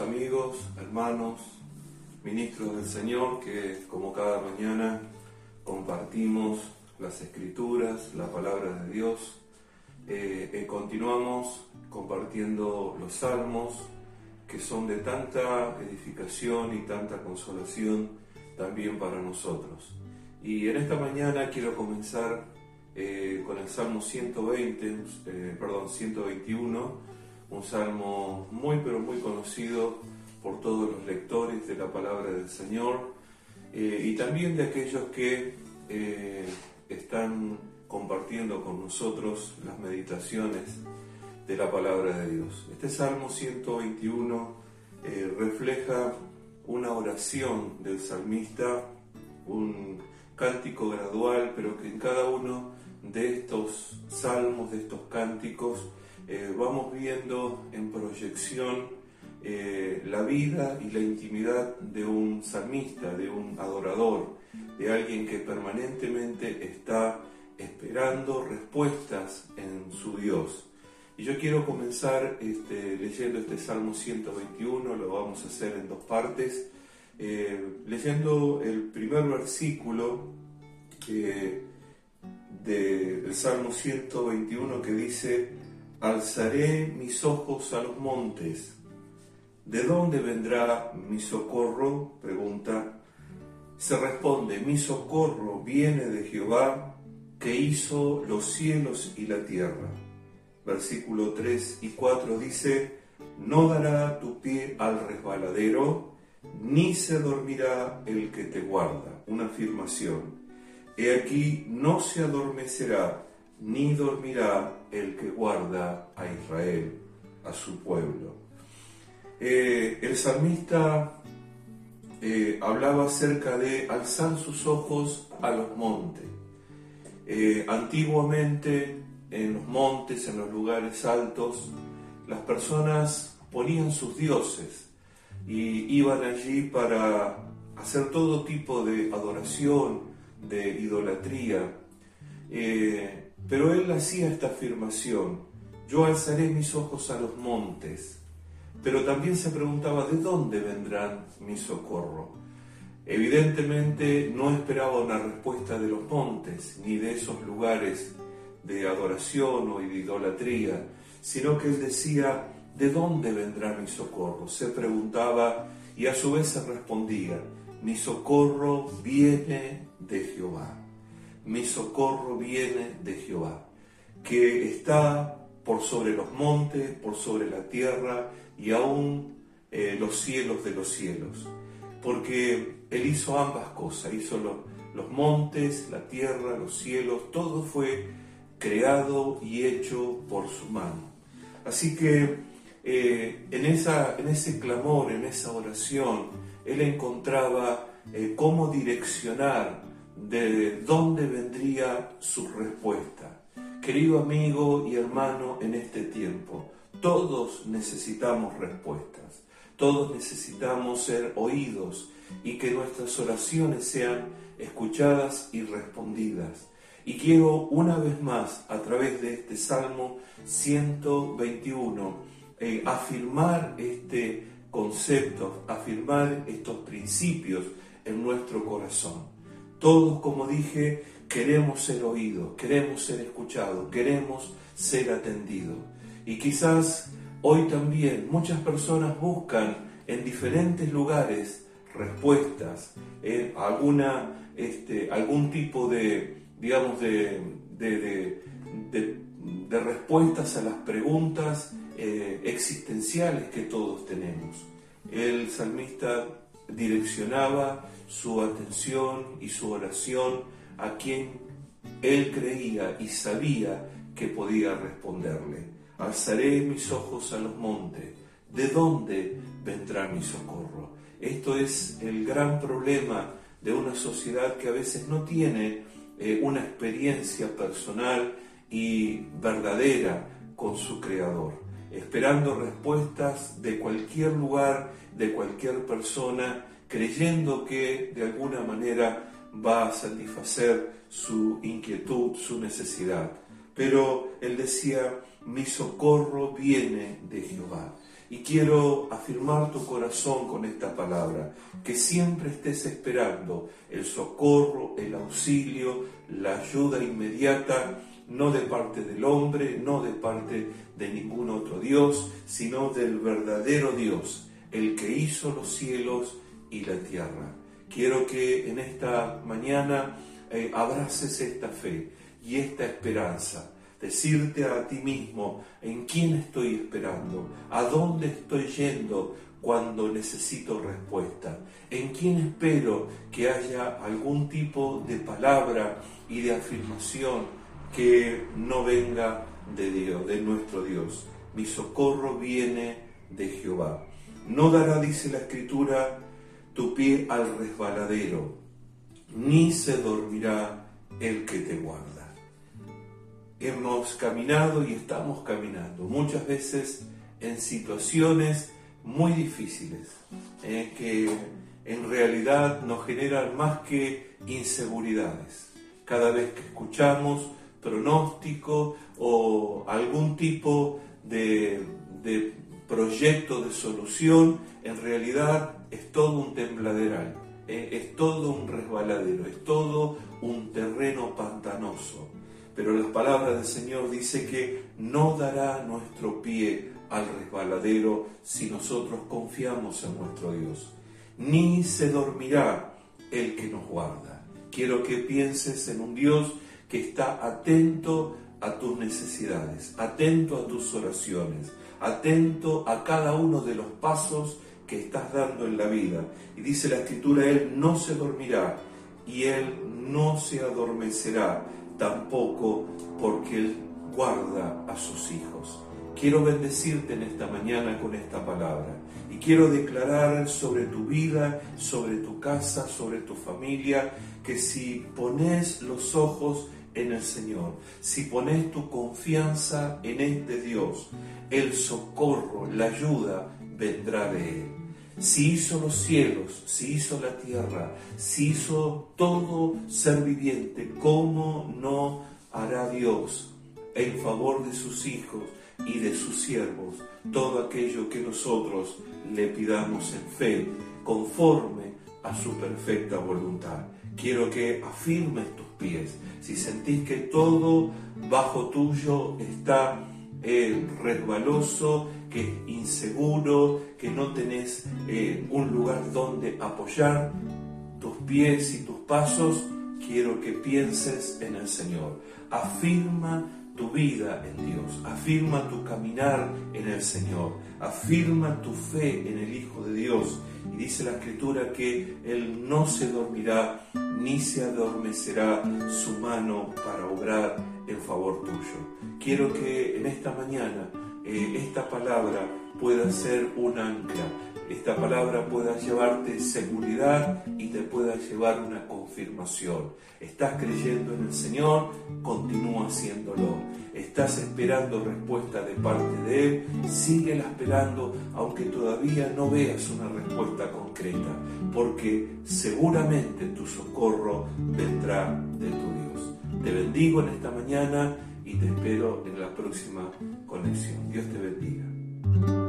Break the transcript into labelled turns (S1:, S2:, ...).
S1: amigos, hermanos, ministros del Señor, que como cada mañana compartimos las escrituras, la palabra de Dios. Eh, eh, continuamos compartiendo los salmos que son de tanta edificación y tanta consolación también para nosotros. Y en esta mañana quiero comenzar eh, con el Salmo 120, perdón, 121 un salmo muy pero muy conocido por todos los lectores de la palabra del Señor eh, y también de aquellos que eh, están compartiendo con nosotros las meditaciones de la palabra de Dios. Este Salmo 121 eh, refleja una oración del salmista, un cántico gradual, pero que en cada uno de estos salmos, de estos cánticos, eh, vamos viendo en proyección eh, la vida y la intimidad de un salmista, de un adorador, de alguien que permanentemente está esperando respuestas en su Dios. Y yo quiero comenzar este, leyendo este Salmo 121, lo vamos a hacer en dos partes, eh, leyendo el primer versículo del Salmo 121 que dice, Alzaré mis ojos a los montes. ¿De dónde vendrá mi socorro? Pregunta. Se responde, mi socorro viene de Jehová, que hizo los cielos y la tierra. Versículo 3 y 4 dice, no dará tu pie al resbaladero, ni se dormirá el que te guarda. Una afirmación. He aquí, no se adormecerá ni dormirá el que guarda a Israel, a su pueblo. Eh, el salmista eh, hablaba acerca de alzar sus ojos a los montes. Eh, antiguamente en los montes, en los lugares altos, las personas ponían sus dioses y iban allí para hacer todo tipo de adoración, de idolatría. Pero él hacía esta afirmación, yo alzaré mis ojos a los montes, pero también se preguntaba, ¿de dónde vendrán mi socorro? Evidentemente no esperaba una respuesta de los montes, ni de esos lugares de adoración o de idolatría, sino que él decía, ¿de dónde vendrá mi socorro? Se preguntaba y a su vez se respondía, mi socorro viene de Jehová mi socorro viene de Jehová, que está por sobre los montes, por sobre la tierra y aún eh, los cielos de los cielos. Porque Él hizo ambas cosas, hizo los montes, la tierra, los cielos, todo fue creado y hecho por su mano. Así que eh, en, esa, en ese clamor, en esa oración, Él encontraba eh, cómo direccionar de dónde vendría su respuesta. Querido amigo y hermano en este tiempo, todos necesitamos respuestas, todos necesitamos ser oídos y que nuestras oraciones sean escuchadas y respondidas. Y quiero una vez más, a través de este Salmo 121, eh, afirmar este concepto, afirmar estos principios en nuestro corazón. Todos, como dije, queremos ser oídos, queremos ser escuchados, queremos ser atendidos. Y quizás hoy también muchas personas buscan en diferentes lugares respuestas, eh, alguna, este, algún tipo de, digamos, de, de, respuestas a las preguntas eh, existenciales que todos tenemos. El salmista direccionaba su atención y su oración a quien él creía y sabía que podía responderle. Alzaré mis ojos a los montes. ¿De dónde vendrá mi socorro? Esto es el gran problema de una sociedad que a veces no tiene eh, una experiencia personal y verdadera con su Creador, esperando respuestas de cualquier lugar, de cualquier persona creyendo que de alguna manera va a satisfacer su inquietud, su necesidad. Pero él decía, mi socorro viene de Jehová. Y quiero afirmar tu corazón con esta palabra, que siempre estés esperando el socorro, el auxilio, la ayuda inmediata, no de parte del hombre, no de parte de ningún otro Dios, sino del verdadero Dios, el que hizo los cielos y la tierra. Quiero que en esta mañana eh, abraces esta fe y esta esperanza. Decirte a ti mismo en quién estoy esperando, a dónde estoy yendo cuando necesito respuesta, en quién espero que haya algún tipo de palabra y de afirmación que no venga de Dios, de nuestro Dios. Mi socorro viene de Jehová. No dará, dice la escritura, tu pie al resbaladero, ni se dormirá el que te guarda hemos caminado y estamos caminando, muchas veces en situaciones muy difíciles, eh, que en realidad nos generan más que inseguridades. Cada vez que escuchamos pronóstico o algún tipo de, de proyecto de solución, en realidad es todo un tembladeral, eh, es todo un resbaladero, es todo un terreno pantanoso pero las palabras del Señor dice que no dará nuestro pie al resbaladero si nosotros confiamos en nuestro Dios, ni se dormirá el que nos guarda. Quiero que pienses en un Dios que está atento a tus necesidades, atento a tus oraciones, atento a cada uno de los pasos que estás dando en la vida. Y dice la escritura, Él no se dormirá y Él no se adormecerá tampoco porque Él guarda a sus hijos. Quiero bendecirte en esta mañana con esta palabra y quiero declarar sobre tu vida, sobre tu casa, sobre tu familia, que si pones los ojos en el Señor, si pones tu confianza en este Dios, el socorro, la ayuda vendrá de Él. Si hizo los cielos, si hizo la tierra, si hizo todo ser viviente, ¿cómo no hará Dios en favor de sus hijos y de sus siervos todo aquello que nosotros le pidamos en fe, conforme a su perfecta voluntad? Quiero que afirmes tus pies. Si sentís que todo bajo tuyo está eh, resbaloso, que es inseguro, que no tenés eh, un lugar donde apoyar tus pies y tus pasos, quiero que pienses en el Señor. Afirma tu vida en Dios, afirma tu caminar en el Señor, afirma tu fe en el Hijo de Dios. Y dice la Escritura que Él no se dormirá ni se adormecerá su mano para obrar en favor tuyo. Quiero que en esta mañana eh, esta palabra pueda ser un ancla, esta palabra pueda llevarte seguridad y te pueda llevar una confirmación. Estás creyendo en el Señor, continúa haciéndolo. Estás esperando respuesta de parte de Él, síguela esperando aunque todavía no veas una respuesta concreta, porque seguramente tu socorro vendrá de tu Dios. Te bendigo en esta mañana y te espero en la próxima conexión. Dios te bendiga.